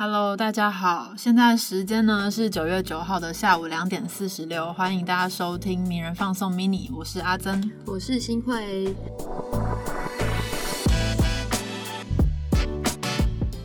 Hello，大家好，现在时间呢是九月九号的下午两点四十六，欢迎大家收听名人放送 mini，我是阿珍，我是新慧。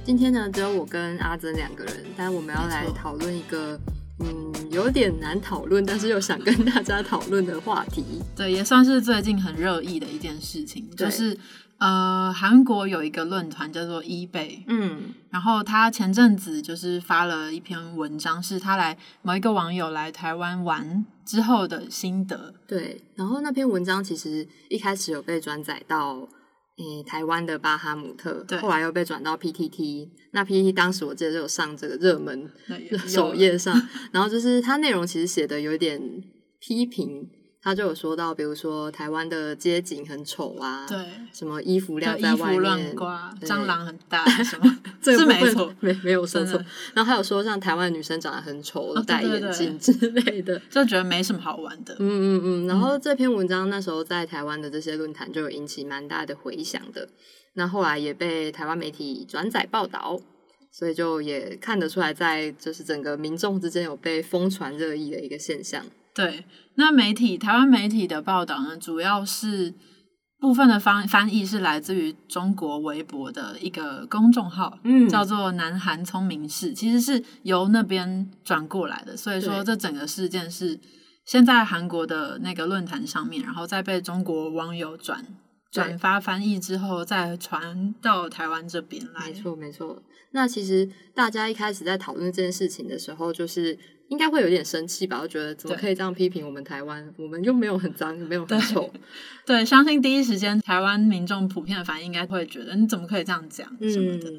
今天呢，只有我跟阿珍两个人，但我们要来讨论一个嗯有点难讨论，但是又想跟大家讨论的话题。对，也算是最近很热议的一件事情，就是呃，韩国有一个论坛叫做 eBay，嗯，然后他前阵子就是发了一篇文章，是他来某一个网友来台湾玩之后的心得。对，然后那篇文章其实一开始有被转载到。诶，台湾的巴哈姆特，后来又被转到 PTT。那 PTT 当时我记得就有上这个热门 首页上，然后就是它内容其实写的有点批评。他就有说到，比如说台湾的街景很丑啊，对，什么衣服晾在外面，乱挂，蟑螂很大，什么 这是没错，没没有说错。然后还有说，像台湾女生长得很丑，戴眼镜之类的，就觉得没什么好玩的。嗯嗯嗯。然后这篇文章那时候在台湾的这些论坛就有引起蛮大的回响的，那后来也被台湾媒体转载报道，所以就也看得出来，在就是整个民众之间有被疯传热议的一个现象。对，那媒体台湾媒体的报道呢，主要是部分的翻翻译是来自于中国微博的一个公众号，嗯，叫做“南韩聪明事”，其实是由那边转过来的。所以说，这整个事件是先在韩国的那个论坛上面，然后再被中国网友转转发翻译之后，再传到台湾这边来。没错，没错。那其实大家一开始在讨论这件事情的时候，就是。应该会有点生气吧？我觉得怎么可以这样批评我们台湾？我们又没有很脏，没有很丑。对，相信第一时间台湾民众普遍的反应，应该会觉得你怎么可以这样讲什么的。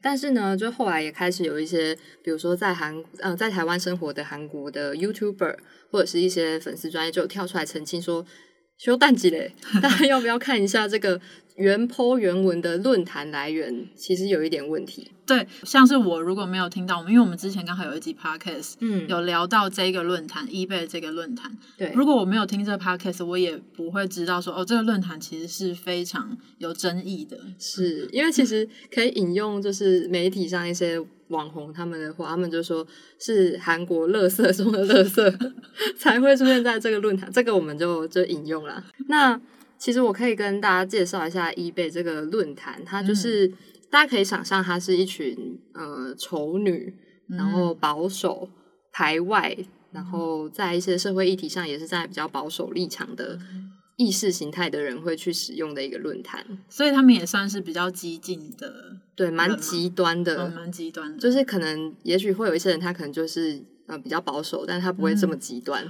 但是呢，就后来也开始有一些，比如说在韩呃在台湾生活的韩国的 YouTuber 或者是一些粉丝专业就跳出来澄清说。修淡季嘞，大家要不要看一下这个原坡原文的论坛来源？其实有一点问题。对，像是我如果没有听到我们，因为我们之前刚好有一集 podcast，嗯，有聊到这个论坛，eBay 这个论坛。对，如果我没有听这个 podcast，我也不会知道说哦，这个论坛其实是非常有争议的。是因为其实可以引用，就是媒体上一些。网红他们的话，他们就说是韩国乐色中的乐色 才会出现在这个论坛，这个我们就就引用了。那其实我可以跟大家介绍一下 eBay 这个论坛，它就是大家可以想象，它是一群呃丑女，然后保守排外，然后在一些社会议题上也是在比较保守立场的。意识形态的人会去使用的一个论坛，所以他们也算是比较激进的，对，蛮极端的，蛮极端的。就是可能，也许会有一些人，他可能就是呃比较保守，但他不会这么极端。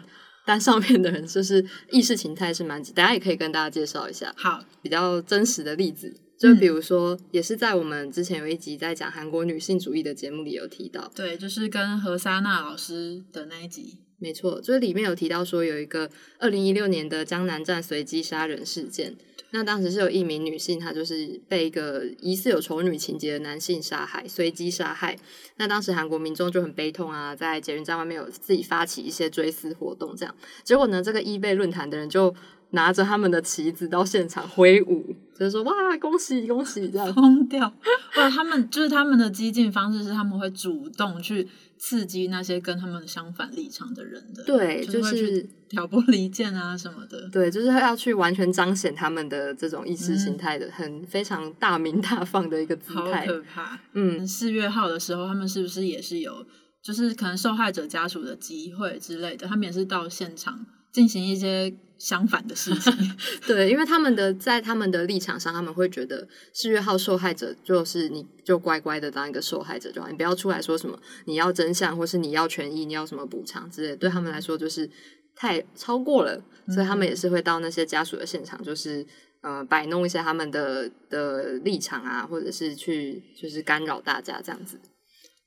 但上面的人就是意识形态是蛮，大家也可以跟大家介绍一下，好，比较真实的例子，就比如说，也是在我们之前有一集在讲韩国女性主义的节目里有提到，对，就是跟何莎娜老师的那一集。没错，就是里面有提到说有一个二零一六年的江南站随机杀人事件，那当时是有一名女性，她就是被一个疑似有丑女情节的男性杀害，随机杀害。那当时韩国民众就很悲痛啊，在捷运站外面有自己发起一些追思活动，这样。结果呢，这个伊贝论坛的人就拿着他们的旗子到现场挥舞，就是说哇，恭喜恭喜，这样 疯掉。哇，他们就是他们的激进方式是他们会主动去。刺激那些跟他们相反立场的人的，对，就是挑拨离间啊什么的，对，就是要去完全彰显他们的这种意识形态的，很非常大明大放的一个姿态，好可怕。嗯，四月号的时候，他们是不是也是有，就是可能受害者家属的集会之类的，他们也是到现场进行一些。相反的事情，对，因为他们的在他们的立场上，他们会觉得四月号受害者就是你就乖乖的当一个受害者就好，你不要出来说什么你要真相或是你要权益，你要什么补偿之类，对他们来说就是太超过了，所以他们也是会到那些家属的现场，就是呃摆弄一下他们的的立场啊，或者是去就是干扰大家这样子。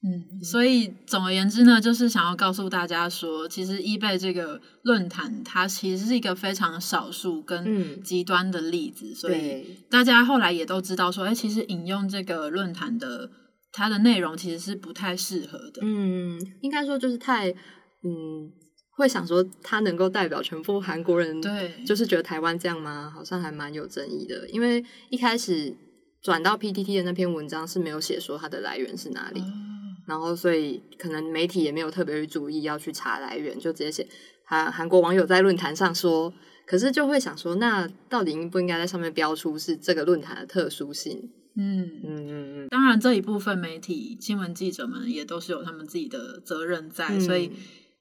嗯，所以总而言之呢，就是想要告诉大家说，其实 eBay 这个论坛，它其实是一个非常少数跟极端的例子，所以大家后来也都知道说，哎，其实引用这个论坛的它的内容其实是不太适合的。嗯，应该说就是太嗯，会想说它能够代表全部韩国人，对，就是觉得台湾这样吗？好像还蛮有争议的，因为一开始转到 PTT 的那篇文章是没有写说它的来源是哪里。然后所以可能媒体也没有特别去注意要去查来源，就直接写韩韩国网友在论坛上说，可是就会想说，那到底应不应该在上面标出是这个论坛的特殊性？嗯嗯嗯嗯。当然，这一部分媒体新闻记者们也都是有他们自己的责任在，所以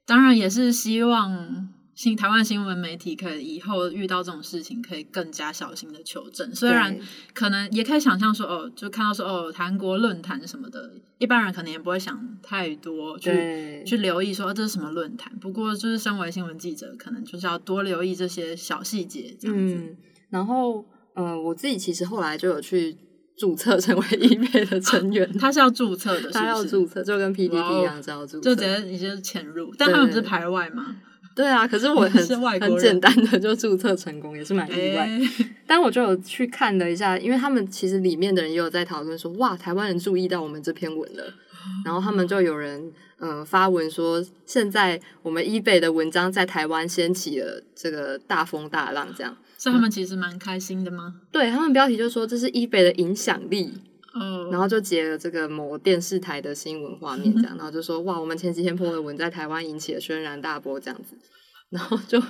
当然也是希望。新台湾新闻媒体可以以后遇到这种事情，可以更加小心的求证。虽然可能也可以想象说，哦，就看到说，哦，韩国论坛什么的，一般人可能也不会想太多去去留意说这是什么论坛。不过，就是身为新闻记者，可能就是要多留意这些小细节这样子。然后，呃，我自己其实后来就有去注册成为 一妹的成员。他是要注册的，他要注册，就跟 P D D 一样，要注册，就直接你就潜入。但他们不是排外吗？对啊，可是我很 很简单的就注册成功，也是蛮意外。但我就有去看了一下，因为他们其实里面的人也有在讨论说，哇，台湾人注意到我们这篇文了。然后他们就有人呃发文说，现在我们 eBay 的文章在台湾掀起了这个大风大浪，这样。是他们其实蛮开心的吗？对他们标题就说这是 eBay 的影响力。然后就截了这个某电视台的新闻画面，这样，然后就说哇，我们前几天播的文在台湾引起了轩然大波，这样子，然后就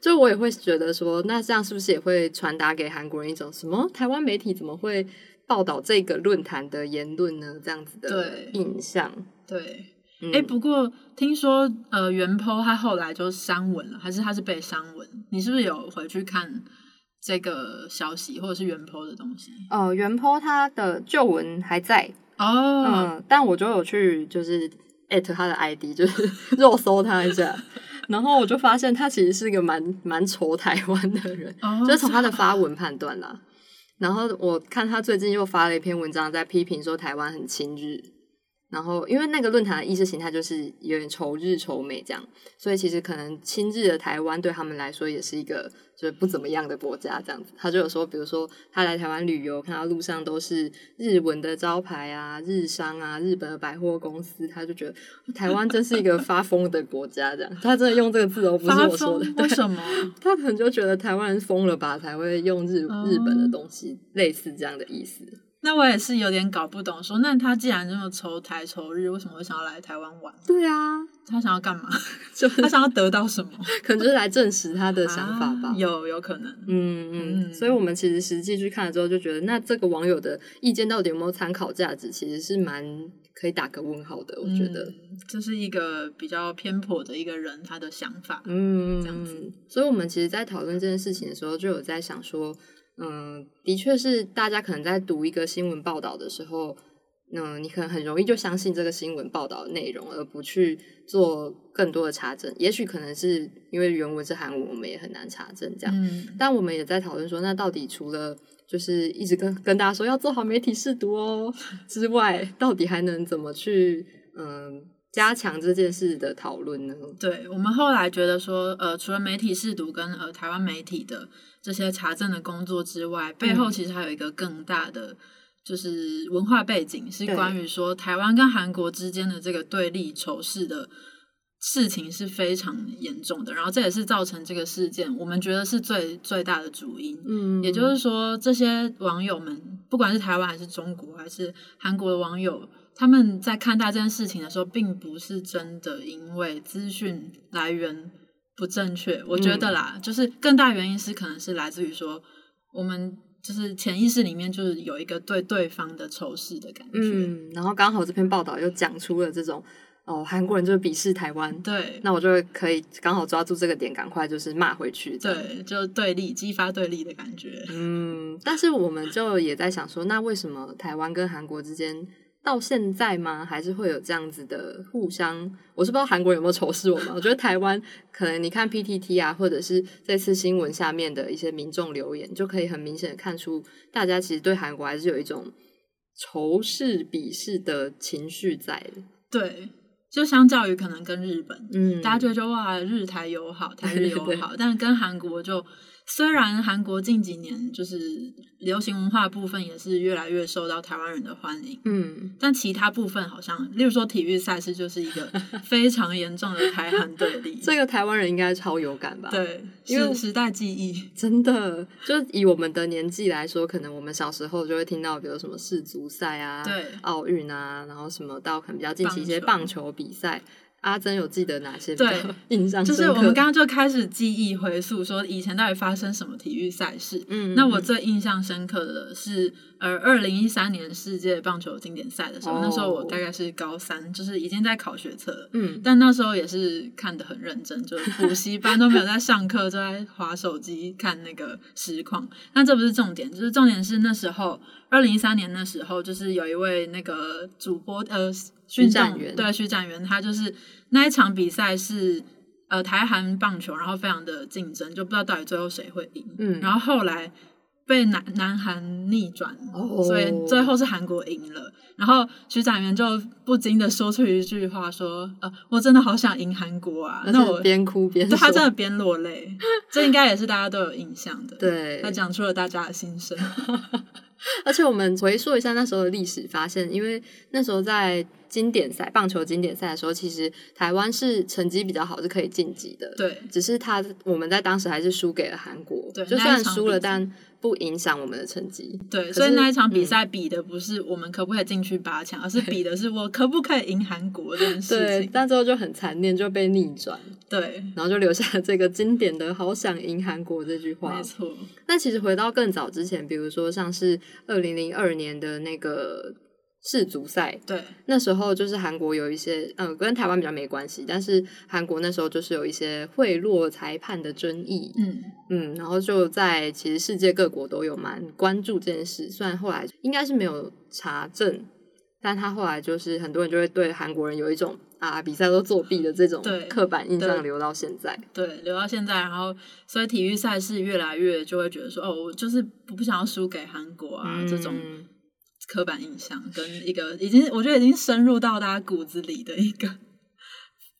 就我也会觉得说，那这样是不是也会传达给韩国人一种什么台湾媒体怎么会报道这个论坛的言论呢？这样子的印象。对，哎，不过听说呃，袁坡他后来就删文了，还是他是被删文？你是不是有回去看？这个消息或者是原 po 的东西哦，原 po 它的旧文还在哦，嗯，但我就有去就是艾特他的 ID，就是 肉搜他一下，然后我就发现他其实是一个蛮蛮仇台湾的人，就是从他的发文判断啦。然后我看他最近又发了一篇文章，在批评说台湾很亲日。然后，因为那个论坛的意识形态就是有点仇日仇美这样，所以其实可能亲日的台湾对他们来说也是一个就是不怎么样的国家这样子。他就有说，比如说他来台湾旅游，看到路上都是日文的招牌啊、日商啊、日本的百货公司，他就觉得台湾真是一个 发疯的国家这样。他真的用这个字哦，不是我说的。为什么？他可能就觉得台湾人疯了吧，才会用日日本的东西，类似这样的意思。那我也是有点搞不懂，说那他既然这么愁台仇日，为什么会想要来台湾玩？对啊，他想要干嘛？就他想要得到什么？可能就是来证实他的想法吧。有有可能，嗯嗯。所以我们其实实际去看了之后，就觉得那这个网友的意见到底有没有参考价值，其实是蛮可以打个问号的。我觉得这是一个比较偏颇的一个人他的想法，嗯，这样子。所以我们其实，在讨论这件事情的时候，就有在想说。嗯，的确是，大家可能在读一个新闻报道的时候，嗯，你可能很容易就相信这个新闻报道的内容，而不去做更多的查证。也许可能是因为原文是韩文，我们也很难查证这样。但我们也在讨论说，那到底除了就是一直跟跟大家说要做好媒体试读哦之外，到底还能怎么去嗯？加强这件事的讨论呢？对我们后来觉得说，呃，除了媒体试读跟呃台湾媒体的这些查证的工作之外，背后其实还有一个更大的就是文化背景，是关于说台湾跟韩国之间的这个对立仇视的事情是非常严重的。然后这也是造成这个事件，我们觉得是最最大的主因。嗯，也就是说，这些网友们，不管是台湾还是中国还是韩国的网友。他们在看待这件事情的时候，并不是真的因为资讯来源不正确。我觉得啦，就是更大原因是可能是来自于说，我们就是潜意识里面就是有一个对对方的仇视的感觉。嗯，然后刚好这篇报道又讲出了这种哦，韩国人就是鄙视台湾。对，那我就可以刚好抓住这个点，赶快就是骂回去。对，就对立，激发对立的感觉。嗯，但是我们就也在想说，那为什么台湾跟韩国之间？到现在吗？还是会有这样子的互相？我是不知道韩国有没有仇视我们。我觉得台湾可能你看 PTT 啊，或者是这次新闻下面的一些民众留言，就可以很明显的看出，大家其实对韩国还是有一种仇视、鄙视的情绪在的。对，就相较于可能跟日本，嗯，大家觉得哇，日台友好，台日友好，但跟韩国就虽然韩国近几年就是流行文化部分也是越来越受到台湾人的欢迎，嗯，但其他部分好像，例如说体育赛事就是一个 非常严重的台韩对立。这个台湾人应该超有感吧？对，因为时代记忆真的，就以我们的年纪来说，可能我们小时候就会听到，比如什么世足赛啊，对，奥运啊，然后什么到可能比较近期一些棒球比赛。阿珍有记得哪些？对，印象就是我们刚刚就开始记忆回溯，说以前到底发生什么体育赛事。嗯，那我最印象深刻的是，呃，二零一三年世界棒球经典赛的时候，那时候我大概是高三，就是已经在考学测了。嗯，但那时候也是看的很认真，就是补习班都没有在上课，就在划手机看那个实况。那这不是重点，就是重点是那时候二零一三年那时候，就是有一位那个主播，呃。徐展元对徐展元，他就是那一场比赛是呃台韩棒球，然后非常的竞争，就不知道到底最后谁会赢。嗯，然后后来被南南韩逆转，所以最后是韩国赢了。然后徐展元就不禁的说出一句话说：“呃，我真的好想赢韩国啊！”那我边哭边对他真的边落泪，这应该也是大家都有印象的。对，他讲出了大家的心声。而且我们回溯一下那时候的历史，发现因为那时候在经典赛棒球经典赛的时候，其实台湾是成绩比较好，是可以晋级的。对，只是他我们在当时还是输给了韩国。对，就算输了，但不影响我们的成绩。对，所以那一场比赛比的不是我们可不可以进去八强，而是比的是我可不可以赢韩国这件事情。但最后就很残念，就被逆转。对，然后就留下了这个经典的“好想赢韩国”这句话。没错。那其实回到更早之前，比如说像是二零零二年的那个世足赛，对，那时候就是韩国有一些，嗯，跟台湾比较没关系，但是韩国那时候就是有一些贿赂裁判的争议，嗯嗯，然后就在其实世界各国都有蛮关注这件事，虽然后来应该是没有查证，但他后来就是很多人就会对韩国人有一种啊比赛都作弊的这种刻板印象留到现在，对，留到现在，然后所以体育赛事越来越就会觉得说，哦，我就是不想要输给韩国啊这种。刻板印象跟一个已经，我觉得已经深入到大家骨子里的一个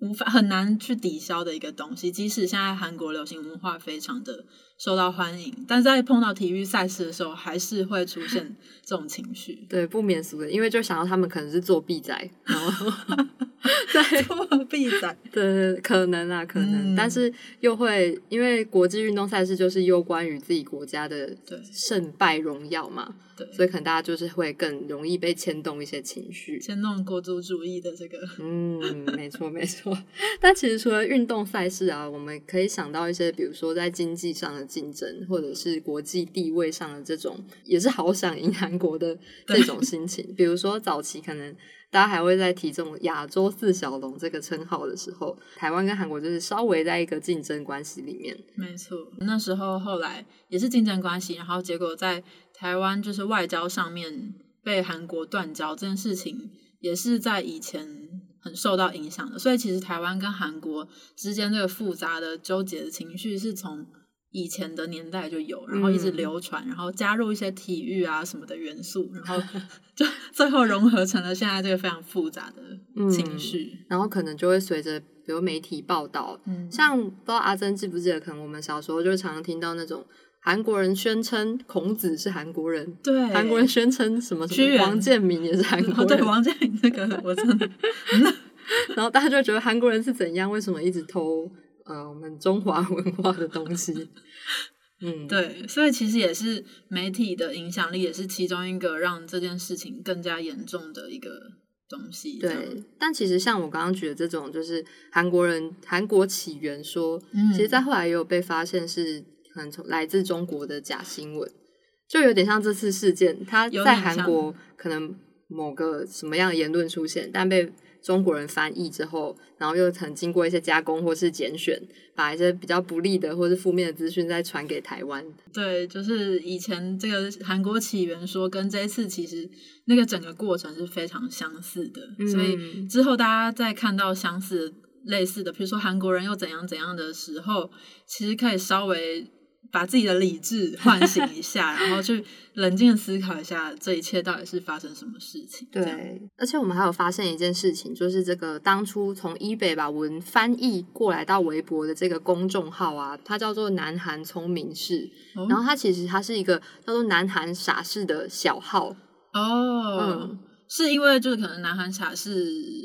无法很难去抵消的一个东西。即使现在韩国流行文化非常的受到欢迎，但在碰到体育赛事的时候，还是会出现这种情绪。对，不免俗的，因为就想到他们可能是作弊仔，然后 在作弊仔，对，可能啊，可能，但是又会因为国际运动赛事就是攸关于自己国家的胜败荣耀嘛。对，所以可能大家就是会更容易被牵动一些情绪，牵动国族主义的这个。嗯，没错没错。但其实除了运动赛事啊，我们可以想到一些，比如说在经济上的竞争，或者是国际地位上的这种，也是好想赢韩国的这种心情。比如说早期可能大家还会在提这种亚洲四小龙这个称号的时候，台湾跟韩国就是稍微在一个竞争关系里面。没错，那时候后来也是竞争关系，然后结果在。台湾就是外交上面被韩国断交这件事情，也是在以前很受到影响的。所以其实台湾跟韩国之间这个复杂的纠结的情绪，是从以前的年代就有，然后一直流传，然后加入一些体育啊什么的元素，然后就 最后融合成了现在这个非常复杂的情绪。然后可能就会随着比如媒体报道，像不知道阿珍记不记得，可能我们小时候就常常听到那种。韩国人宣称孔子是韩国人，对，韩国人宣称什么？王建民也是韩国人，对，王建民这个我真的，然后大家就觉得韩国人是怎样？为什么一直偷呃我们中华文化的东西？嗯，对，所以其实也是媒体的影响力，也是其中一个让这件事情更加严重的一个东西。对，但其实像我刚刚举的这种，就是韩国人韩国起源说，其实，在后来也有被发现是。可能从来自中国的假新闻，就有点像这次事件，他在韩国可能某个什么样的言论出现，但被中国人翻译之后，然后又曾经过一些加工或是拣选，把一些比较不利的或是负面的资讯再传给台湾。对，就是以前这个韩国起源说跟这一次其实那个整个过程是非常相似的，所以之后大家在看到相似类似的，比如说韩国人又怎样怎样的时候，其实可以稍微。把自己的理智唤醒一下，然后去冷静思考一下这一切到底是发生什么事情。对，而且我们还有发现一件事情，就是这个当初从伊北把文翻译过来到微博的这个公众号啊，它叫做南韩聪明士，然后它其实它是一个叫做南韩傻事的小号哦。嗯。是因为就是可能南韩茶是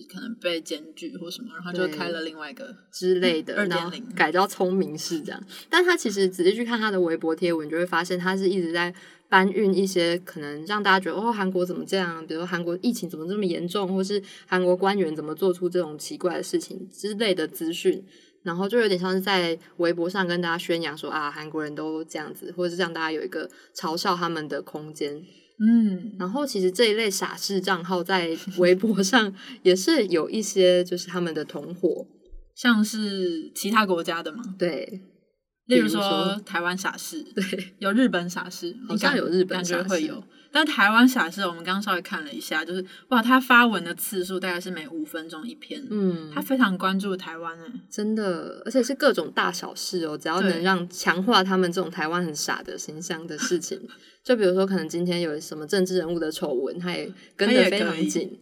可能被检举或什么，然后就开了另外一个之类的二点零，改叫聪明市这样。但他其实仔细去看他的微博贴文，就会发现他是一直在搬运一些可能让大家觉得哦韩国怎么这样，比如说韩国疫情怎么这么严重，或是韩国官员怎么做出这种奇怪的事情之类的资讯，然后就有点像是在微博上跟大家宣扬说啊韩国人都这样子，或者是让大家有一个嘲笑他们的空间。嗯，然后其实这一类傻事账号在微博上 也是有一些，就是他们的同伙，像是其他国家的吗？对，例如说台湾傻事，对，有日本傻事，好像有日本感觉会有。但台湾傻事，我们刚刚稍微看了一下，就是哇，他发文的次数大概是每五分钟一篇，嗯，他非常关注台湾哎，真的，而且是各种大小事哦，只要能让强化他们这种台湾很傻的形象的事情，就比如说可能今天有什么政治人物的丑闻，他也跟得非常紧，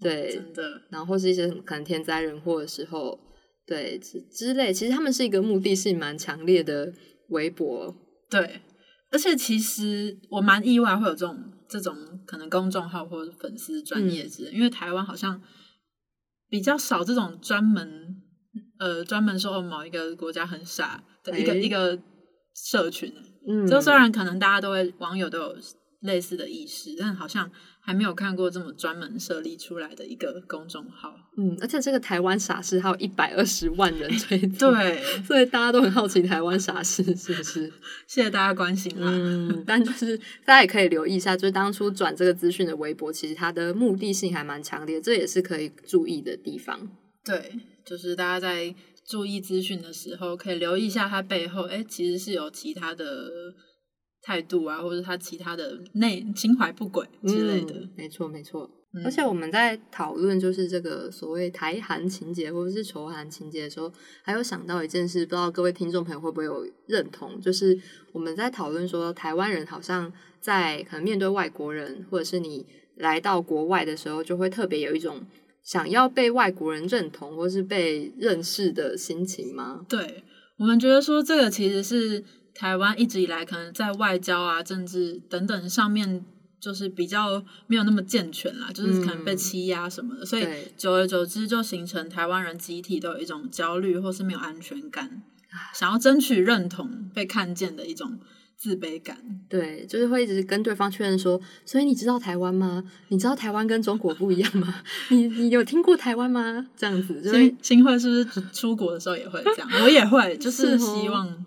对，真的，然后或是一些可能天灾人祸的时候，对之之类，其实他们是一个目的性蛮强烈的微博，对。而且其实我蛮意外会有这种这种可能公众号或者粉丝专业之类，因为台湾好像比较少这种专门呃专门说某一个国家很傻的一个一个社群。嗯，就虽然可能大家都会网友都有。类似的意识，但好像还没有看过这么专门设立出来的一个公众号。嗯，而且这个台湾傻事还有一百二十万人追，对，所以大家都很好奇台湾傻事是不是？谢谢大家关心啦。嗯，但就是大家也可以留意一下，就是当初转这个资讯的微博，其实它的目的性还蛮强烈，这也是可以注意的地方。对，就是大家在注意资讯的时候，可以留意一下它背后，哎，其实是有其他的。态度啊，或者他其他的内心怀不轨之类的，没错没错。而且我们在讨论就是这个所谓台韩情节或者是仇韩情节的时候，还有想到一件事，不知道各位听众朋友会不会有认同？就是我们在讨论说，台湾人好像在可能面对外国人，或者是你来到国外的时候，就会特别有一种想要被外国人认同或是被认识的心情吗？对我们觉得说，这个其实是。台湾一直以来可能在外交啊、政治等等上面，就是比较没有那么健全啦，就是可能被欺压什么的，所以久而久之就形成台湾人集体都有一种焦虑或是没有安全感，想要争取认同、被看见的一种自卑感。对，就是会一直跟对方确认说：“所以你知道台湾吗？你知道台湾跟中国不一样吗？你你有听过台湾吗？”这样子，新新会是不是出国的时候也会这样？我也会，就是希望。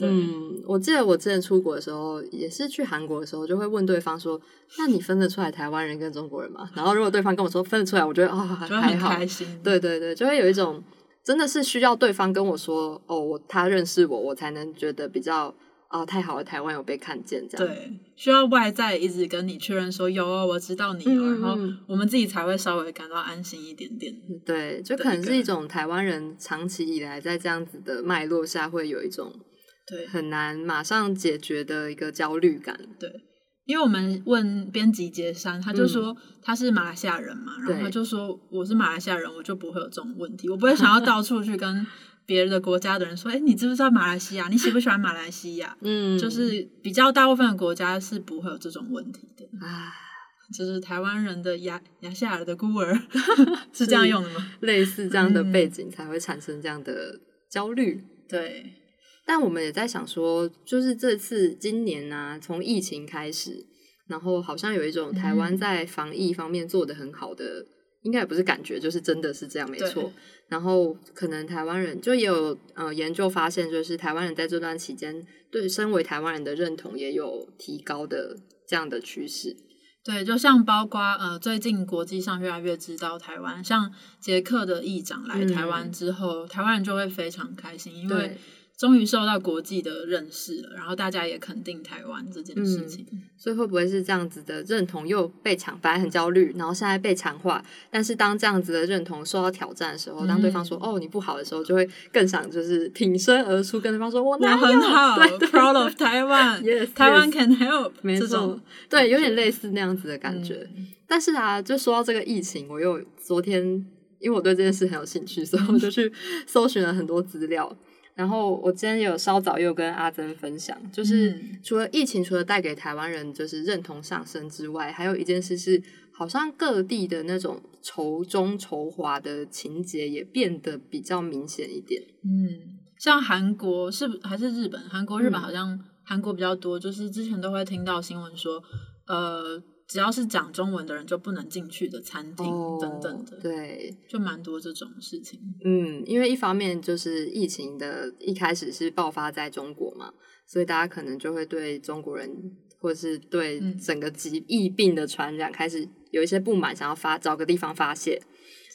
嗯，我记得我之前出国的时候，也是去韩国的时候，就会问对方说：“那你分得出来台湾人跟中国人吗？”然后如果对方跟我说分得出来，我觉得啊还好，对对对，就会有一种真的是需要对方跟我说哦，我他认识我，我才能觉得比较啊太好了，台湾有被看见这样。对，需要外在一直跟你确认说有哦，我知道你，然后我们自己才会稍微感到安心一点点。对，就可能是一种台湾人长期以来在这样子的脉络下会有一种。对，很难马上解决的一个焦虑感。对，因为我们问编辑杰山，他就说他是马来西亚人嘛，然后他就说我是马来西亚人，我就不会有这种问题，我不会想要到处去跟 别的国家的人说，哎，你知不知道马来西亚？你喜不喜欢马来西亚？嗯，就是比较大部分的国家是不会有这种问题的。啊，就是台湾人的亚亚细亚的孤儿 是这样用的吗？类似这样的背景才会产生这样的焦虑。对。但我们也在想说，就是这次今年呢，从疫情开始，然后好像有一种台湾在防疫方面做的很好的，应该也不是感觉，就是真的是这样，没错。然后可能台湾人就也有呃研究发现，就是台湾人在这段期间对身为台湾人的认同也有提高的这样的趋势。对，就像包括呃，最近国际上越来越知道台湾，像捷克的议长来台湾之后，台湾人就会非常开心，因为。终于受到国际的认识了，然后大家也肯定台湾这件事情，所以会不会是这样子的认同又被强，反而很焦虑，然后现在被强化，但是当这样子的认同受到挑战的时候，当对方说哦你不好的时候，就会更想就是挺身而出，跟对方说我哪很好，对，proud of 台湾，台湾 can help，没错，对，有点类似那样子的感觉。但是啊，就说到这个疫情，我又昨天因为我对这件事很有兴趣，所以我就去搜寻了很多资料。然后我今天有稍早又跟阿珍分享，就是除了疫情，除了带给台湾人就是认同上升之外，还有一件事是，好像各地的那种仇中仇华的情节也变得比较明显一点。嗯，像韩国是还是日本？韩国、日本好像韩国比较多，就是之前都会听到新闻说，呃。只要是讲中文的人就不能进去的餐厅等等的，对，就蛮多这种事情。嗯，因为一方面就是疫情的一开始是爆发在中国嘛，所以大家可能就会对中国人或者是对整个疾疫病的传染开始有一些不满，想要发找个地方发泄。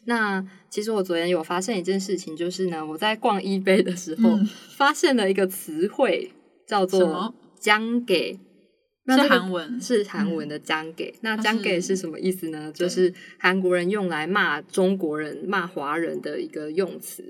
那其实我昨天有发现一件事情，就是呢，我在逛 eBay 的时候发现了一个词汇，叫做“将给”。是韩文，是韩文的“将给”。那“将给”是什么意思呢？就是韩国人用来骂中国人、骂华人的一个用词。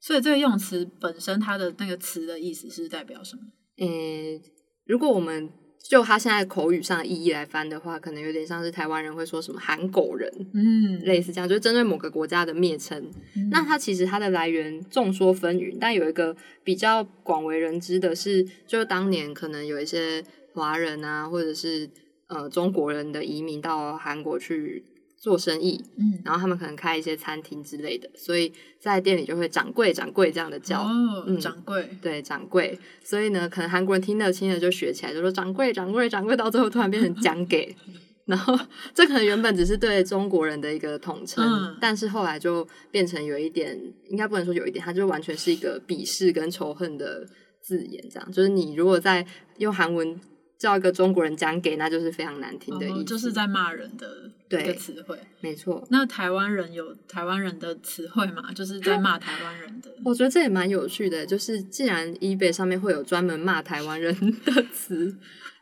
所以这个用词本身，它的那个词的意思是代表什么？嗯，如果我们就他现在口语上的意义来翻的话，可能有点像是台湾人会说什么“韩狗人”，嗯，类似这样，就是针对某个国家的蔑称。那它其实它的来源众说纷纭，但有一个比较广为人知的是，就当年可能有一些。华人啊，或者是呃中国人的移民到韩国去做生意，嗯，然后他们可能开一些餐厅之类的，所以在店里就会掌柜掌柜这样的叫，哦，掌柜，对，掌柜。所以呢，可能韩国人听得听了就学起来，就说掌柜掌柜掌柜，到最后突然变成讲 给，然后这可能原本只是对中国人的一个统称，但是后来就变成有一点，应该不能说有一点，它就完全是一个鄙视跟仇恨的字眼，这样就是你如果在用韩文。叫一个中国人讲给，那就是非常难听的意思，就是在骂人的一个词汇。没错，那台湾人有台湾人的词汇嘛？就是在骂台湾人的。我觉得这也蛮有趣的，就是既然 eBay 上面会有专门骂台湾人的词。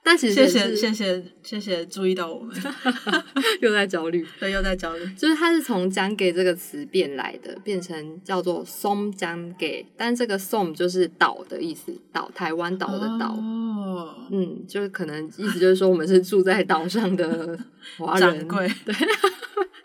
但其实谢谢谢谢谢谢注意到我们，又在焦虑，对，又在焦虑。就是它是从“将给”这个词变来的，变成叫做“松将给”，但这个“松”就是岛的意思，岛台湾岛的岛。哦，嗯，就是可能意思就是说我们是住在岛上的华人，对。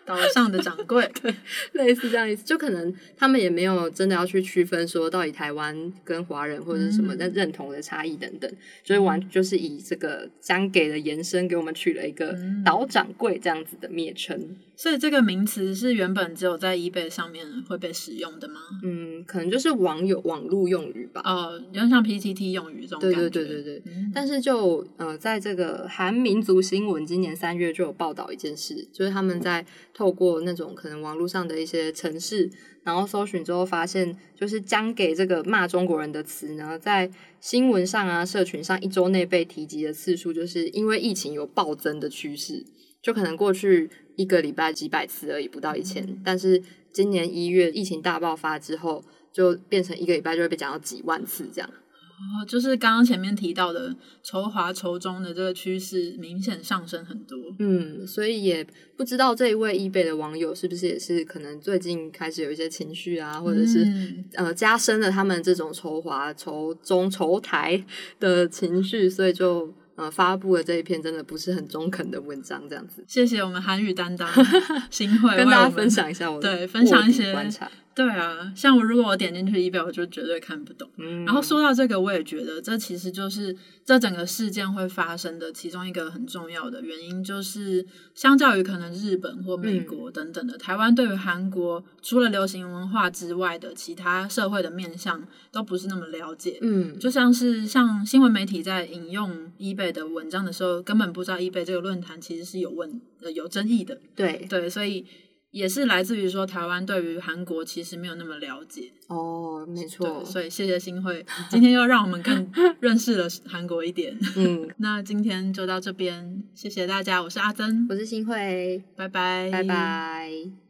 岛上的掌柜，对，类似这样意思，就可能他们也没有真的要去区分说到底台湾跟华人或者是什么的认同的差异等等，所以完就是以这个将给的延伸给我们取了一个岛掌柜这样子的蔑称。所以这个名词是原本只有在 eBay 上面会被使用的吗？嗯，可能就是网友网络用语吧。哦，有点像 PTT 用语这种感觉。对对对对对。但是就呃，在这个韩民族新闻今年三月就有报道一件事，就是他们在透过那种可能网络上的一些城市，然后搜寻之后发现，就是将给这个骂中国人的词呢，在新闻上啊、社群上一周内被提及的次数，就是因为疫情有暴增的趋势，就可能过去。一个礼拜几百次而已，不到一千。但是今年一月疫情大爆发之后，就变成一个礼拜就会被讲到几万次这样。哦，就是刚刚前面提到的筹华筹中的这个趋势明显上升很多。嗯，所以也不知道这一位易贝的网友是不是也是可能最近开始有一些情绪啊，或者是呃加深了他们这种筹华筹中筹台 的情绪，所以就。呃，发布了这一篇真的不是很中肯的文章，这样子。谢谢我们韩语担当新会 跟大家分享一下我对分享一些观察。对啊，像我如果我点进去一表，我就绝对看不懂。然后说到这个，我也觉得这其实就是这整个事件会发生的其中一个很重要的原因，就是相较于可能日本或美国等等的，台湾对于韩国除了流行文化之外的其他社会的面向都不是那么了解。嗯，就像是像新闻媒体在引用 eBay 的文章的时候，根本不知道 eBay 这个论坛其实是有问呃有争议的。对对，所以。也是来自于说台湾对于韩国其实没有那么了解哦，没错，所以谢谢新会，今天又让我们更 认识了韩国一点。嗯，那今天就到这边，谢谢大家，我是阿珍，我是新会，拜拜，拜拜。